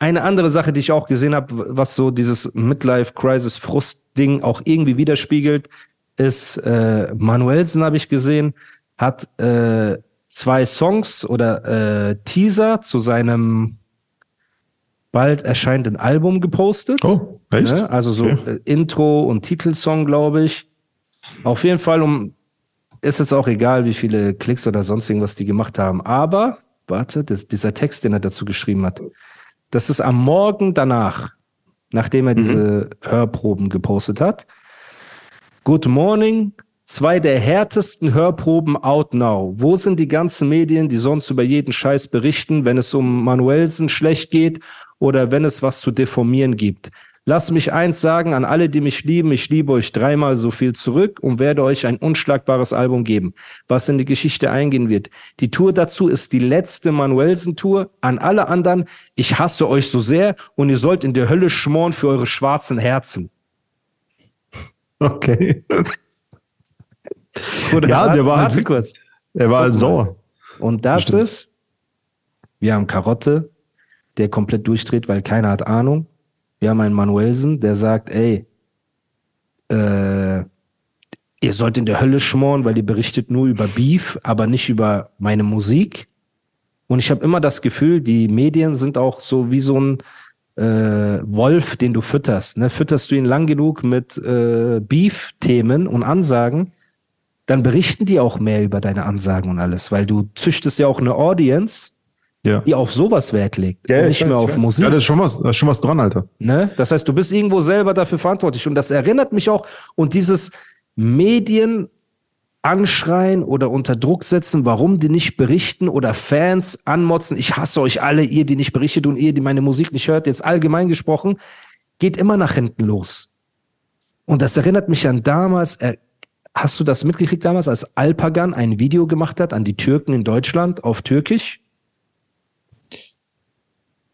Eine andere Sache, die ich auch gesehen habe, was so dieses Midlife-Crisis-Frust-Ding auch irgendwie widerspiegelt, ist, äh, Manuelsen habe ich gesehen, hat äh, zwei Songs oder äh, Teaser zu seinem bald erscheinenden Album gepostet. Oh, echt? Ne? Also so Okay. äh, Intro und Titelsong, glaube ich. Auf jeden Fall, um ist es auch egal, wie viele Klicks oder sonst irgendwas die gemacht haben. Aber, warte, das, dieser Text, den er dazu geschrieben hat, das ist am Morgen danach, nachdem er diese Hörproben gepostet hat. Good morning. Zwei der härtesten Hörproben out now. Wo sind die ganzen Medien, die sonst über jeden Scheiß berichten, wenn es um Manuelsen schlecht geht oder wenn es was zu deformieren gibt? Lass mich eins sagen an alle, die mich lieben. Ich liebe euch dreimal so viel zurück und werde euch ein unschlagbares Album geben, was in die Geschichte eingehen wird. Die Tour dazu ist die letzte Manuelsen-Tour. An alle anderen, ich hasse euch so sehr und ihr sollt in der Hölle schmoren für eure schwarzen Herzen. Okay. Oder Ja, der war warte halt- kurz. Er war halt mal. sauer. Und das Stimmt. ist, wir haben Karotte, der komplett durchdreht, weil keiner hat Ahnung. Wir haben einen Manuelsen, der sagt, ey, äh, ihr sollt in der Hölle schmoren, weil ihr berichtet nur über Beef, aber nicht über meine Musik. Und ich habe immer das Gefühl, die Medien sind auch so wie so ein äh, Wolf, den du fütterst. Ne? Fütterst du ihn lang genug mit äh, Beef-Themen und Ansagen, dann berichten die auch mehr über deine Ansagen und alles, weil du züchtest ja auch eine Audience, Ja. die auf sowas Wert legt Ja, nicht weiß, mehr auf. Musik. Ja, da ist schon was, da ist schon was dran, Alter. Ne? Das heißt, du bist irgendwo selber dafür verantwortlich. Und das erinnert mich auch. Und dieses Medien anschreien oder unter Druck setzen, warum die nicht berichten oder Fans anmotzen, ich hasse euch alle, ihr, die nicht berichtet und ihr, die meine Musik nicht hört, jetzt allgemein gesprochen, geht immer nach hinten los. Und das erinnert mich an damals, äh, hast du das mitgekriegt damals, als Alpagan ein Video gemacht hat an die Türken in Deutschland auf Türkisch?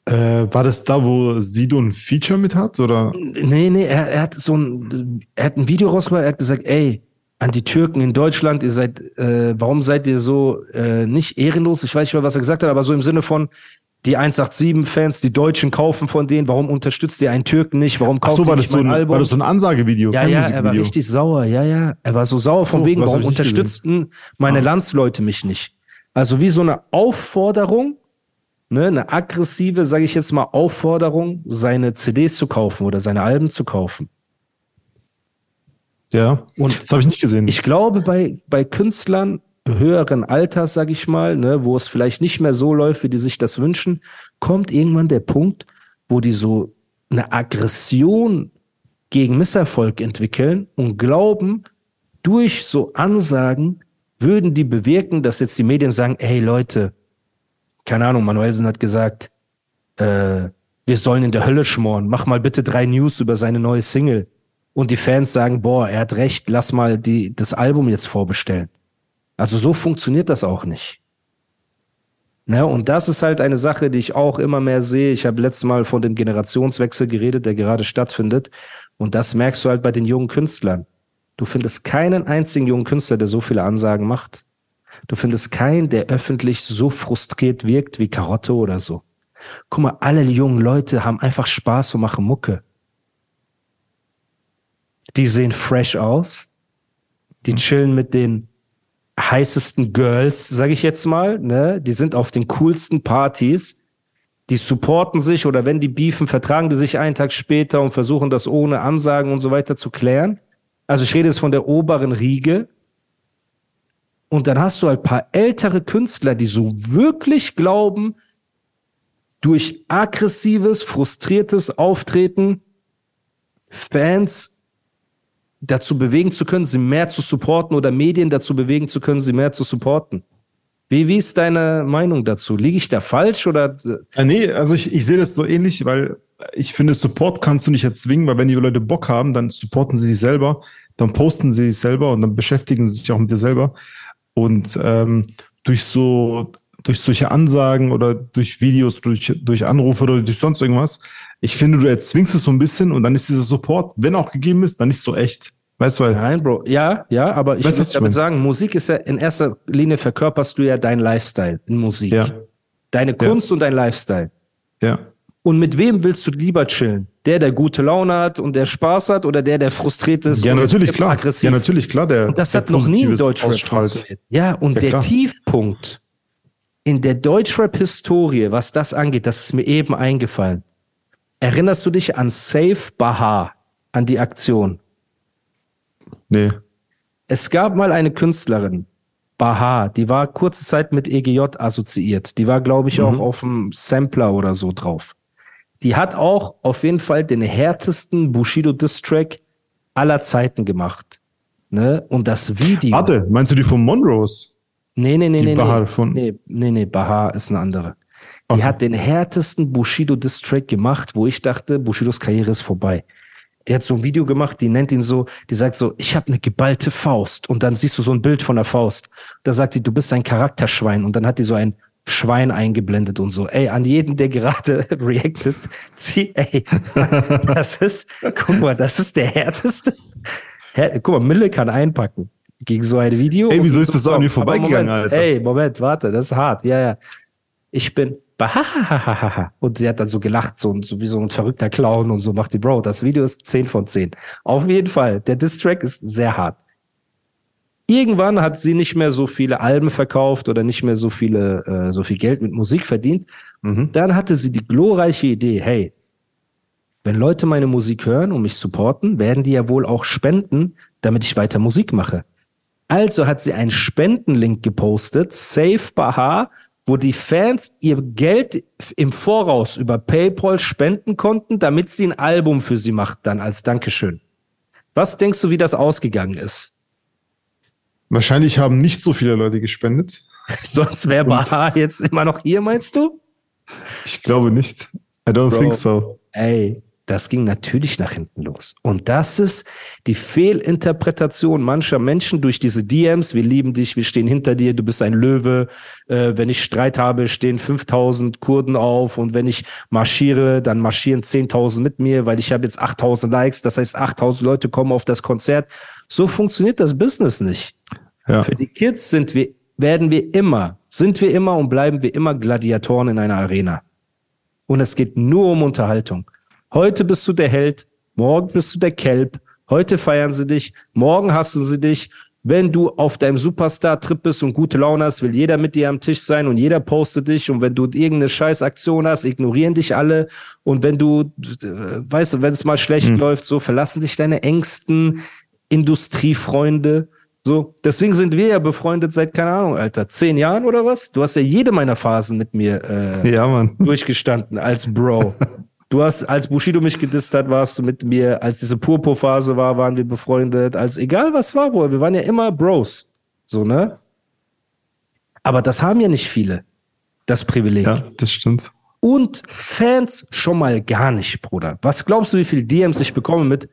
Äh, war das da, wo Sido ein Feature mit hat? Oder? Nee, nee, er, er hat so ein, er hat ein Video rausgebracht, er hat gesagt, ey, an die Türken in Deutschland, ihr seid, äh, warum seid ihr so äh, nicht ehrenlos? Ich weiß nicht mehr, was er gesagt hat, aber so im Sinne von, die 187-Fans, die Deutschen kaufen von denen, warum unterstützt ihr einen Türken nicht? Warum Ach kauft so, ihr war das, nicht so ein, Album? war das so ein Ansagevideo? ja, ja, er war richtig sauer, ja, ja. Er war so sauer von So, wegen, warum nicht gesehen? unterstützten meine Ah. Landsleute mich nicht? Also wie so eine Aufforderung, ne, eine aggressive, sage ich jetzt mal, Aufforderung, seine CDs zu kaufen oder seine Alben zu kaufen. Ja, Und das habe ich nicht gesehen. ich glaube, bei, bei Künstlern höheren Alters, sag ich mal, ne, wo es vielleicht nicht mehr so läuft, wie die sich das wünschen, kommt irgendwann der Punkt, wo die so eine Aggression gegen Misserfolg entwickeln und glauben, durch so Ansagen würden die bewirken, dass jetzt die Medien sagen, hey Leute, keine Ahnung, Manuelsen hat gesagt, äh, wir sollen in der Hölle schmoren, mach mal bitte drei News über seine neue Single. Und die Fans sagen, boah, er hat recht, lass mal die, das Album jetzt vorbestellen. Also so funktioniert das auch nicht. Ne, und das ist halt eine Sache, die ich auch immer mehr sehe. Ich habe letztes Mal von dem Generationswechsel geredet, der gerade stattfindet. Und das merkst du halt bei den jungen Künstlern. Du findest keinen einzigen jungen Künstler, der so viele Ansagen macht. Du findest keinen, der öffentlich so frustriert wirkt wie Karotte oder so. Guck mal, alle jungen Leute haben einfach Spaß und machen Mucke. Die sehen fresh aus. Die chillen mit den heißesten Girls, sage ich jetzt mal. Ne? Die sind auf den coolsten Partys. Die supporten sich oder wenn die beefen, vertragen die sich einen Tag später und versuchen das ohne Ansagen und so weiter zu klären. Also ich rede jetzt von der oberen Riege. Und dann hast du halt paar ältere Künstler, die so wirklich glauben, durch aggressives, frustriertes Auftreten Fans dazu bewegen zu können, sie mehr zu supporten oder Medien dazu bewegen zu können, sie mehr zu supporten. Wie, wie ist deine Meinung dazu? Liege ich da falsch oder? Ja, nee, also ich, ich sehe das so ähnlich, weil ich finde, Support kannst du nicht erzwingen, weil wenn die Leute Bock haben, dann supporten sie dich selber, dann posten sie sich selber und dann beschäftigen sie sich auch mit dir selber. Und ähm, durch so, durch solche Ansagen oder durch Videos, durch, durch Anrufe oder durch sonst irgendwas, ich finde, du erzwingst es so ein bisschen und dann ist dieser Support, wenn auch gegeben ist, dann nicht so echt. Weißt du, weil. Nein, Bro. Ja, ja, aber ich Weißt ich damit sagen, Musik ist ja in erster Linie verkörperst du ja deinen Lifestyle in Musik. Ja, Deine Kunst und dein Lifestyle. ja. Und mit wem willst du lieber chillen? Der, der gute Laune hat und der Spaß hat oder der, der frustriert ist Ja, und natürlich, klar. aggressiv? Ja, natürlich, klar. Der, Und das der hat noch nie in ausstrahlt. funktioniert. Ja, und Ja, der klar. Tiefpunkt in der Deutschrap-Historie, was das angeht, das ist mir eben eingefallen. Erinnerst du dich an Safe Bahar, an die Aktion? Nee. Es gab mal eine Künstlerin, Bahar, die war kurze Zeit mit EGJ assoziiert. Die war, glaube ich, auch auf dem Sampler oder so drauf. Die hat auch auf jeden Fall den härtesten Bushido-Diss-Track aller Zeiten gemacht. Ne? Und das Video. Warte, meinst du die von Monrose? Nee, nee, nee, Die nee. Bahar nee. von- nee, nee, nee, Bahar ist eine andere. Die Okay. hat den härtesten Bushido-Diss-Track gemacht, wo ich dachte, Bushidos Karriere ist vorbei. Die hat so ein Video gemacht, die nennt ihn so, die sagt so, ich habe eine geballte Faust. Und dann siehst du so ein Bild von der Faust. Da sagt sie, du bist ein Charakterschwein. Und dann hat die so ein Schwein eingeblendet und so. Ey, an jeden, der gerade reactet, zieh, ey, das ist, guck mal, das ist der härteste. Här, guck mal, Mille kann einpacken gegen so ein Video. Ey, wieso ist so das an Song. mir vorbeigegangen, Moment, Alter? Ey, Moment, warte, das ist hart. Ja, ja. Ich bin bahahahaha. Und sie hat dann so gelacht, so, so wie so ein verrückter Clown und so macht die Bro. Das Video ist 10 von 10. Auf jeden Fall. Der Diss-Track ist sehr hart. Irgendwann hat sie nicht mehr so viele Alben verkauft oder nicht mehr so viele, äh, so viel Geld mit Musik verdient. Mhm. Dann hatte sie die glorreiche Idee, hey, wenn Leute meine Musik hören und mich supporten, werden die ja wohl auch spenden, damit ich weiter Musik mache. Also hat sie einen Spendenlink gepostet, Save Bahar, wo die Fans ihr Geld im Voraus über PayPal spenden konnten, damit sie ein Album für sie macht, dann als Dankeschön. Was denkst du, wie das ausgegangen ist? Wahrscheinlich haben nicht so viele Leute gespendet. Sonst wäre Bahar jetzt immer noch hier, meinst du? Ich glaube nicht. I don't Bro. think so. Ey, das ging natürlich nach hinten los. Und das ist die Fehlinterpretation mancher Menschen durch diese DMs. Wir lieben dich, wir stehen hinter dir, du bist ein Löwe. Äh, wenn ich Streit habe, stehen 5000 Kurden auf. Und wenn ich marschiere, dann marschieren 10.000 mit mir, weil ich habe jetzt 8000 Likes. Das heißt, 8000 Leute kommen auf das Konzert. So funktioniert das Business nicht. Ja. Für die Kids sind wir, werden wir immer, sind wir immer und bleiben wir immer Gladiatoren in einer Arena. Und es geht nur um Unterhaltung. Heute bist du der Held, morgen bist du der Kelb, heute feiern sie dich, morgen hassen sie dich. Wenn du auf deinem Superstar-Trip bist und gute Laune hast, will jeder mit dir am Tisch sein und jeder postet dich. Und wenn du irgendeine Scheißaktion hast, ignorieren dich alle. Und wenn du, äh, weißt du, wenn es mal schlecht läuft, so verlassen dich deine engsten Industriefreunde. So, deswegen sind wir ja befreundet seit, keine Ahnung, Alter, zehn Jahren oder was? Du hast ja jede meiner Phasen mit mir äh, Ja, durchgestanden als Bro. Du hast, als Bushido mich gedisst hat, warst du mit mir. Als diese Purpur-Phase war, waren wir befreundet. Als egal was war, Bro. Wir waren ja immer Bros. So, ne? Aber das haben ja nicht viele. Das Privileg. Ja, das stimmt. Und Fans schon mal gar nicht, Bruder. Was glaubst du, wie viel DMs ich bekomme mit,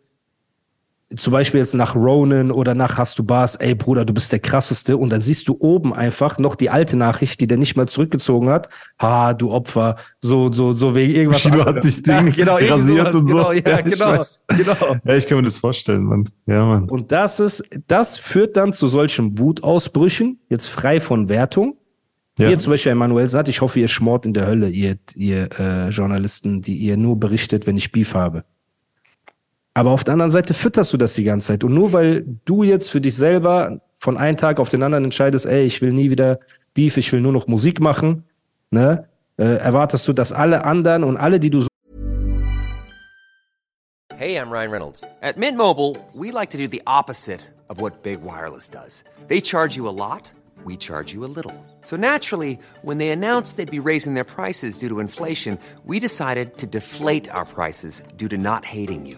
zum Beispiel jetzt nach Ronan oder nach Hast du Bars, ey Bruder, du bist der krasseste. Und dann siehst du oben einfach noch die alte Nachricht, die der nicht mal zurückgezogen hat. Ha, du Opfer. So, so, so wegen irgendwas. Hat anderem. dich Ding irgendwie rasiert und so. genau, Ja, Ja, ich genau, genau. Ja, ich kann mir das vorstellen, Mann. Ja, Mann. Und das ist, das führt dann zu solchen Wutausbrüchen, jetzt frei von Wertung. Ja. Ihr zum Beispiel, Emanuel sagt, ich hoffe, ihr schmort in der Hölle, ihr, ihr äh, Journalisten, die ihr nur berichtet, wenn ich Beef habe. Aber auf der anderen Seite fütterst du das die ganze Zeit. Und nur weil du jetzt für dich selber von einem Tag auf den anderen entscheidest, ey, ich will nie wieder Beef, ich will nur noch Musik machen, ne, äh, erwartest du, dass alle anderen und alle, die du so Hey, I'm Ryan Reynolds. At Mint Mobile, we like to do the opposite of what Big Wireless does. They charge you a lot, we charge you a little. So naturally, when they announced they'd be raising their prices due to inflation, we decided to deflate our prices due to not hating you.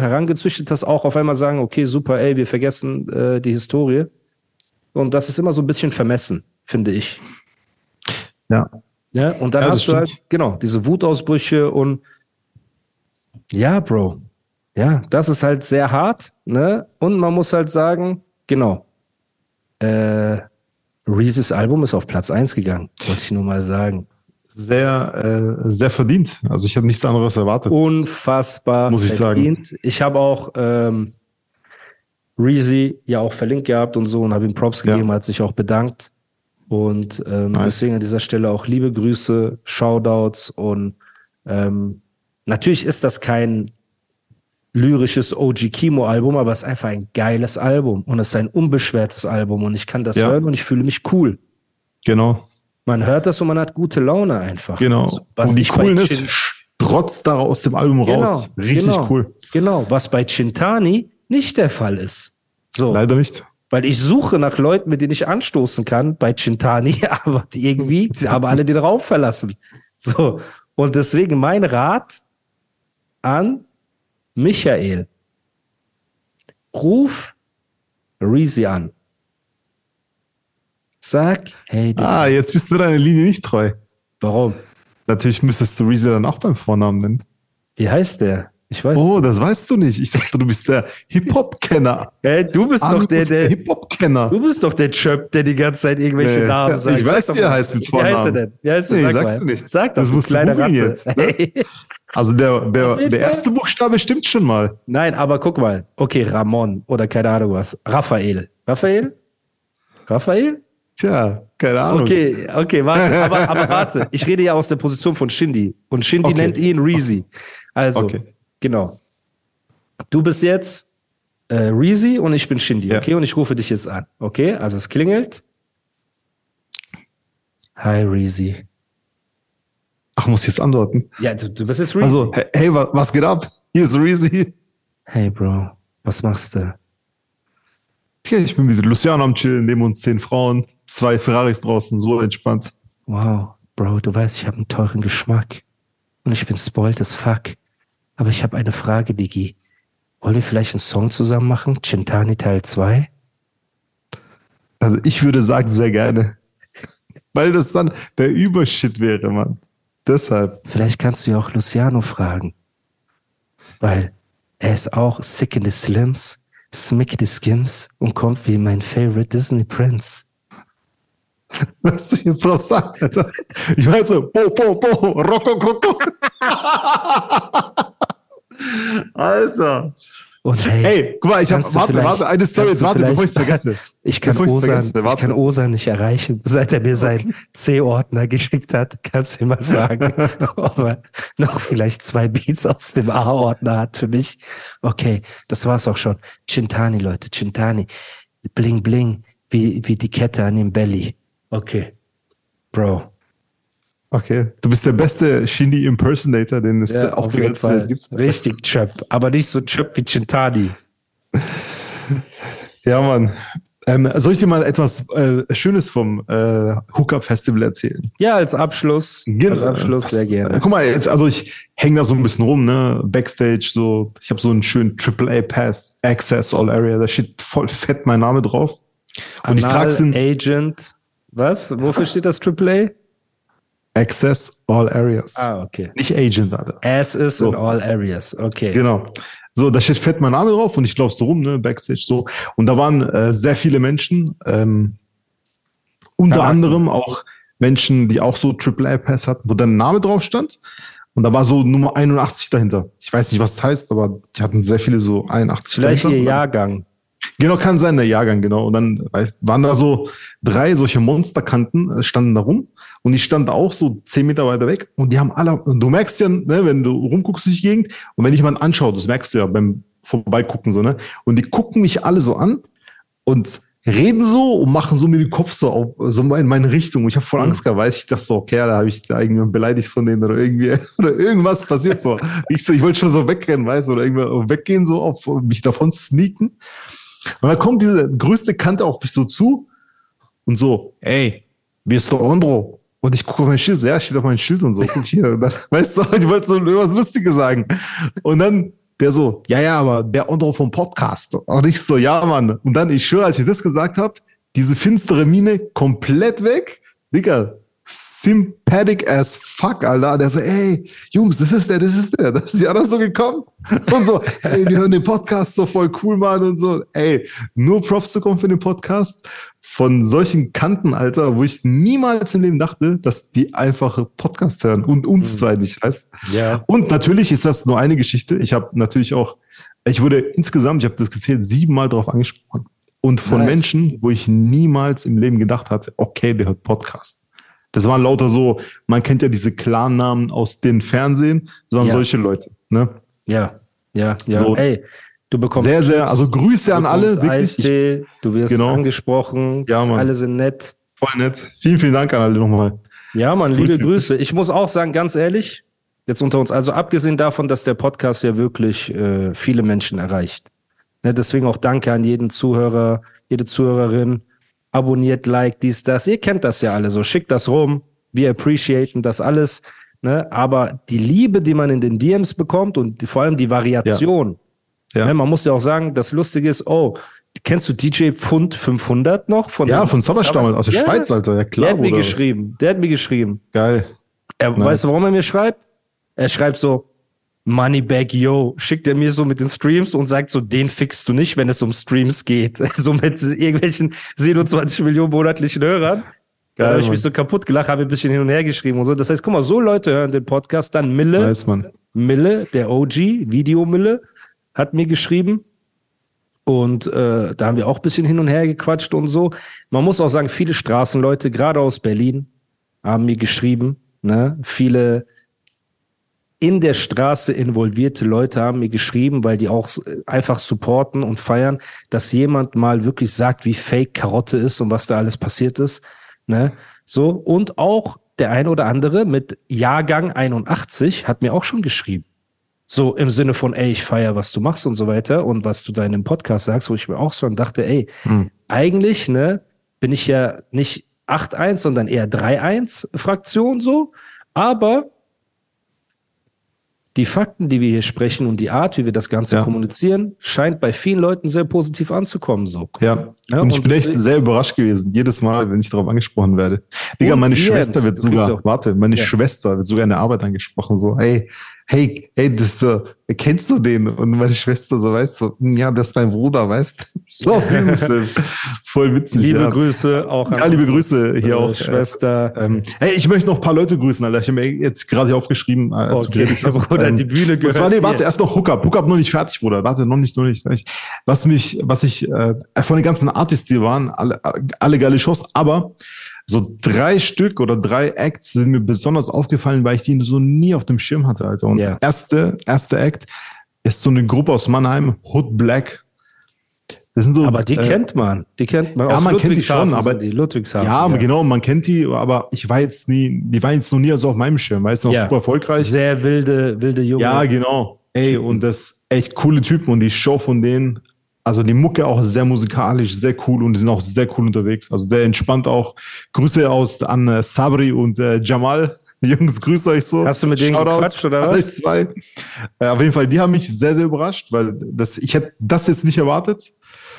herangezüchtet hast, auch auf einmal sagen, okay, super, ey, wir vergessen äh, die Historie. Und das ist immer so ein bisschen vermessen, finde ich. Ja. Ja, und dann Ja, hast du halt, stimmt. genau, diese Wutausbrüche und ja, Bro. Ja, das ist halt sehr hart, ne? Und man muss halt sagen, genau. Äh, Reese's Album ist auf Platz 1 gegangen, wollte ich nur mal sagen. Sehr, äh, sehr verdient. Also ich habe nichts anderes erwartet. Unfassbar. Muss ich verdient. Ich habe auch ähm, Reezy ja auch verlinkt gehabt und so und habe ihm Props Ja. gegeben, hat sich auch bedankt. Und ähm, Nice. deswegen an dieser Stelle auch liebe Grüße, Shoutouts und ähm, natürlich ist das kein lyrisches OG Kimo Album, aber es ist einfach ein geiles Album und es ist ein unbeschwertes Album und ich kann das Ja. hören und ich fühle mich cool. Genau, Man hört das und man hat gute Laune einfach. genau. Also, was Und die Coolness Chin- strotzt da aus dem Album raus. Richtig genau, cool. Genau, was bei Chintani nicht der Fall ist. So, Leider nicht. weil ich suche nach Leuten, mit denen ich anstoßen kann bei Chintani, aber die irgendwie, sie haben alle den Raum verlassen. So, und deswegen mein Rat an Michael. Ruf Reezy an. Sag, hey, Digga, Ah, jetzt bist du deiner Linie nicht treu. warum? Natürlich müsstest du Reezy dann auch beim Vornamen nennen. Wie heißt der? Ich weiß. Oh, das weißt du nicht. Ich dachte, du bist der Hip-Hop-Kenner. Hey, du bist doch der, der, Hip-Hop-Kenner. Du bist doch der Chöp, der die ganze Zeit irgendwelche Nee. Namen Ich sagt. weiß, Sag wie er heißt mit Wie heißt er Vornamen. denn? Wie heißt er? Nee, Sag sagst mal. du nicht. Sag doch, Das du musst du kleine Ratte. jetzt, ne? Also der, der, der erste Buchstabe stimmt schon mal. Nein, aber guck mal. Okay, Ramon oder keine Ahnung was. Raphael. Raphael? Raphael? Tja, keine Ahnung. Okay, okay, warte. Aber, aber warte. Ich rede ja aus der Position von Shindy. Und Shindy Okay. nennt ihn Reezy. Also, Okay. genau. Du bist jetzt äh, Reezy und ich bin Shindy, Ja. okay? Und ich rufe dich jetzt an, okay? Also es klingelt. Hi Reezy. Ach, muss ich jetzt antworten. Ja, du, du bist jetzt Reezy. Also, hey, hey, wa- was geht ab? Hier ist Reezy. Hey Bro, was machst du? Ich bin mit Luciano am Chillen, neben uns zehn Frauen, zwei Ferraris draußen, so entspannt. Wow, Bro, du weißt, ich habe einen teuren Geschmack. Und ich bin spoiled as fuck. Aber ich habe eine Frage, Digi. Wollen wir vielleicht einen Song zusammen machen? Chintani Teil 2? Also ich würde sagen, sehr gerne. Weil das dann der Übershit wäre, Mann. Deshalb. Vielleicht kannst du ja auch Luciano fragen. Weil er ist auch sick in the slims, smick the skims und kommt wie mein favorite Disney Prince. Was du jetzt draus sagen, Alter. Ich weiß so, bo, bo, bo, rocco, rocco. Alter. Und hey, Hey, guck mal, ich hab, warte, vielleicht- warte, eine Story, warte, bevor ich es vergesse. Ich kann, ich's Osan, vergesse, ich kann Osan nicht erreichen, seit er mir seinen C-Ordner geschickt hat. Kannst du ihn mal fragen, ob er noch vielleicht zwei Beats aus dem A-Ordner hat für mich. Okay, das war's auch schon. Chintani, Leute, Chintani. Bling, bling, wie, wie die Kette an dem Belly. Okay. Bro. Okay, du bist der beste Shindy-Impersonator, den es Ja, auf auf der ganzen Welt gibt. Richtig Chöp. Aber nicht so Chöp wie Chintani. Ja, Mann. Ähm, soll ich dir mal etwas äh, Schönes vom äh, Hookup Festival erzählen? Ja, als Abschluss. Als Abschluss sehr gerne. Guck mal, jetzt, also ich hänge da so ein bisschen rum, ne? Backstage, so. Ich habe so einen schönen AAA Pass, Access All Area, da steht voll fett mein Name drauf. Und ich Anal trage den Agent. Was? Wofür steht das AAA? Access All Areas. Ah, okay. Nicht Agent, Alter. As is So. in all areas. Okay. Genau. So, da steht fett mein Name drauf und ich laufe so rum, ne, Backstage so. Und da waren äh, sehr viele Menschen, ähm, unter Charakter. anderem auch Menschen, die auch so AAA Pass hatten, wo dein Name drauf stand. Und da war so Nummer 81 dahinter. Ich weiß nicht, was das heißt, aber die hatten sehr viele so 81 Vielleicht ihr dahinter. Jahrgang. Genau, kann sein, der Jahrgang, genau. Und dann weißt, waren da so drei solche Monsterkanten, äh, standen da rum. Und ich stand auch so zehn Meter weiter weg. Und die haben alle, und du merkst ja, ne, wenn du rumguckst durch die Gegend, und wenn ich jemanden anschaue, das merkst du ja beim Vorbeigucken so, ne? Und die gucken mich alle so an und reden so und machen so mit dem Kopf so, auf, so in meine Richtung. Ich habe voll Angst gehabt, weiß ich dachte so, okay, da habe ich da irgendwie beleidigt von denen oder irgendwie oder irgendwas passiert so. Ich, so, ich wollte schon so wegrennen, weißt du, oder irgendwann weggehen, so auf mich davon sneaken. Und dann kommt diese größte Kante auf mich so zu und so, ey, wie ist der Andro? Und ich gucke auf mein Schild, so, ja, steht auf mein Schild und so, guck hier. Dann, weißt du, ich wollte so irgendwas Lustiges sagen. Und dann der so, ja, ja, aber der Andro vom Podcast. Und ich so, ja, Mann. Und dann, ich schwöre, als ich das gesagt habe, diese finstere Mine komplett weg. Digga, sympathetic as fuck, Alter. Der so, ey, Jungs, das ist der, das ist der. Das ist ja alles so gekommen. Und so, ey, wir hören den Podcast so voll cool, Mann. Und so, ey, nur Props zu kommen für den Podcast. Von solchen Kanten, Alter, wo ich niemals im Leben dachte, dass die einfache Podcast hören und uns mhm. zwei nicht, weißt Ja. Und natürlich ist das nur eine Geschichte. Ich habe natürlich auch, ich wurde insgesamt, ich habe das gezählt, siebenmal darauf angesprochen. Und von Nice. Menschen, wo ich niemals im Leben gedacht hatte, okay, der hört Podcast. Das waren lauter so, man kennt ja diese Klarnamen aus den Fernsehen, das waren Ja. solche Leute. Ne? Ja, ja, ja. So. Ey, du bekommst Sehr, sehr, also Grüße an alle, wirklich. Ich, du wirst Genau. angesprochen, Ja, Mann. alle sind nett. voll nett. Vielen, vielen Dank an alle nochmal. Ja, Mann, liebe Grüße. Grüße. Ich muss auch sagen, ganz ehrlich, jetzt unter uns, also abgesehen davon, dass der Podcast ja wirklich äh, viele Menschen erreicht. Ne, deswegen auch danke an jeden Zuhörer, jede Zuhörerin. Abonniert, like, dies, das. Ihr kennt das ja alle so. Schickt das rum. Wir appreciaten das alles. Ne? Aber die Liebe, die man in den DMs bekommt und die, vor allem die Variation. Ja. Ne, man muss ja auch sagen, das Lustige ist, oh, kennst du DJ Pfund 500 noch? Von Ja, von Zauberstammel aus der Ja, Schweiz, Alter. Ja, klar. Der hat mir geschrieben. Der hat mir geschrieben. Geil. Er, Nice. Weißt du, warum er mir schreibt? Er schreibt so, Moneyback, yo, schickt er mir so mit den Streams und sagt so, den fixst du nicht, wenn es um Streams geht. So mit irgendwelchen 27 Millionen monatlichen Hörern. Da Geil, habe ich mich so kaputt gelacht, habe ein bisschen hin und her geschrieben und so. Das heißt, guck mal, so Leute hören den Podcast. Dann Mille, Weiß man. Mille, der OG, Video Mille, hat mir geschrieben. Und äh, da haben wir auch ein bisschen hin und her gequatscht und so. Man muss auch sagen, viele Straßenleute, gerade aus Berlin, haben mir geschrieben. Ne? Viele in der Straße involvierte Leute haben mir geschrieben, weil die auch einfach supporten und feiern, dass jemand mal wirklich sagt, wie fake Karotte ist und was da alles passiert ist. Ne? So, und auch der ein oder andere mit Jahrgang 81 hat mir auch schon geschrieben. So im Sinne von, ey, ich feier, was du machst und so weiter und was du da in dem Podcast sagst, wo ich mir auch schon dachte, ey, Hm. eigentlich, ne, bin ich ja nicht 8-1, sondern eher 3-1 Fraktion so, aber die Fakten, die wir hier sprechen und die Art, wie wir das Ganze Ja. kommunizieren, scheint bei vielen Leuten sehr positiv anzukommen so. Ja. Ja, und ich und bin echt sehr überrascht gewesen, jedes Mal, wenn ich darauf angesprochen werde. Digga, meine Schwester wird sogar, warte, meine Ja. Schwester wird sogar in der Arbeit angesprochen, so, hey, hey, hey, das, äh, kennst du den? Und meine Schwester so, weißt du, "Hm, ja, das ist mein Bruder, weißt du? So auf diesen Film. Voll witzig. Liebe ja. Grüße auch an Ja, liebe Grüße hier auch. Schwester. Ähm, hey, ich möchte noch ein paar Leute grüßen, Alter. Ich habe mir jetzt gerade hier aufgeschrieben. Äh, Okay. Bruder, Ähm, die Bühne Und gehört zwar, nee, warte, erst noch Hookup. Hookup noch nicht fertig, Bruder. Warte, noch nicht, noch nicht. Noch nicht. Was mich, was ich, äh, von den ganzen Artists, die waren, alle, alle geile Shows, aber so drei Stück oder drei Acts sind mir besonders aufgefallen, weil ich die so nie auf dem Schirm hatte, Alter. Und Ja. erste, erste Act ist so eine Gruppe aus Mannheim, Hood Black. Das sind so, Aber die äh, kennt man. Die kennt man. ja, Aus man kennt die schon, aber- die Ludwigshafen. ja, genau, man kennt die, aber ich war jetzt nie, die waren jetzt noch nie so auf meinem Schirm, weißt du, noch Ja. super erfolgreich. Sehr wilde, wilde Junge. Ja, genau. Ey, und das echt coole Typen und die Show von denen, also die Mucke auch sehr musikalisch, sehr cool und die sind auch sehr cool unterwegs. Also sehr entspannt auch. Grüße aus an äh, Sabri und äh, Jamal. Jungs, grüße euch so. Hast du mit denen Shoutouts gequatscht, oder was? Zwei. Äh, auf jeden Fall, die haben mich sehr, sehr überrascht, weil das, ich hätte das jetzt nicht erwartet.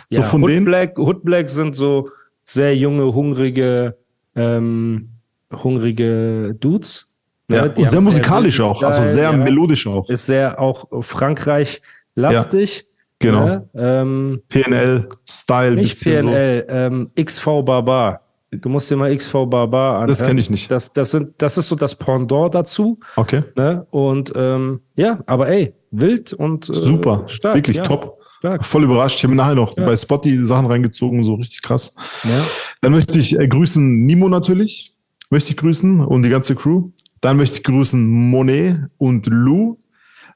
So Ja, von Hood denen. Black, Hood Black sind so sehr junge, hungrige, ähm, hungrige Dudes. ne? Ja, Die und sehr musikalisch auch, also sehr ja. melodisch auch. Ist sehr auch Frankreich-lastig. Genau. Ne? Ähm, PNL, Style, nicht PNL, ähm, XV Barbar. so. Du musst dir mal XV Barbar anhören. Das kenne ich nicht. Das, das, sind, das ist so das Pendant dazu. Okay. Ne? Und ähm, ja, aber ey, wild und äh, Super. stark. Wirklich ja, top. Stark. Voll überrascht. Ich habe mir nachher noch Ja. bei Spotty Sachen reingezogen, so richtig krass. Ja. Dann möchte ich äh, grüßen Nimo natürlich. Möchte ich grüßen und die ganze Crew. Dann möchte ich grüßen Monet und Lou.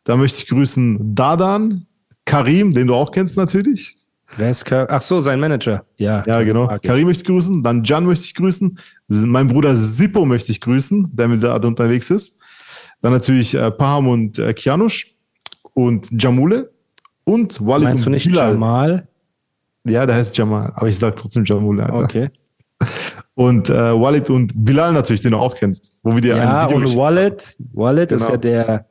Dann möchte ich grüßen Dadan, Karim, den du auch kennst natürlich. Wer ist Kar Ach so, sein Manager. Ja, Ja, genau. mag ich. Karim möchte ich grüßen. Dann Jan möchte ich grüßen. Mein Bruder Sippo möchte ich grüßen, der mit da unterwegs ist. Dann natürlich äh, Paham und äh, Kianush und Jamule und Walid Meinst du und nicht Bilal. Jamal? Ja, der heißt Jamal, aber ich sage trotzdem Jamule. Alter. Okay. Und äh, Walid und Bilal natürlich, den du auch kennst. Wo wir dir Ja, ein Video und geschickt- Wallet. Wallet ist Genau. ja der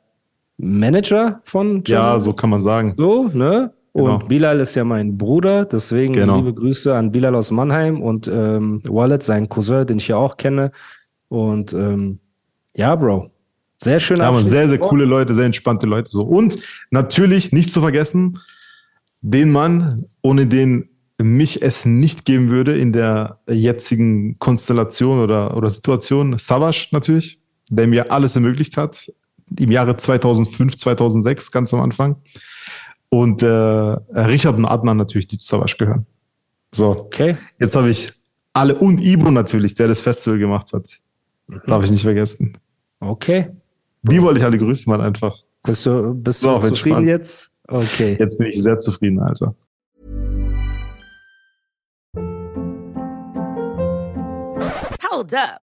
Manager von Ja, Jamal. so kann man sagen. So, ne? Und Genau. Bilal ist ja mein Bruder, deswegen Genau. liebe Grüße an Bilal aus Mannheim und ähm, Wallet, sein Cousin, den ich ja auch kenne. Und ähm, ja, Bro. Sehr schön. Ja, sehr, sehr coole Leute, sehr entspannte Leute. So. Und natürlich nicht zu vergessen, den Mann, ohne den mich es nicht geben würde in der jetzigen Konstellation oder, oder Situation, Savas natürlich, der mir alles ermöglicht hat, im Jahre 2005, 2006, ganz am Anfang. Und äh, Richard und Adnan natürlich, die zu Savas gehören. So, Okay. jetzt habe ich alle und Ibo natürlich, der das Festival gemacht hat. Darf ich nicht vergessen. Okay. Die wollte ich alle grüßen mal einfach. Bist du, bist So, du zufrieden entspannt. jetzt? Okay. Jetzt bin ich sehr zufrieden, Alter. Hold up.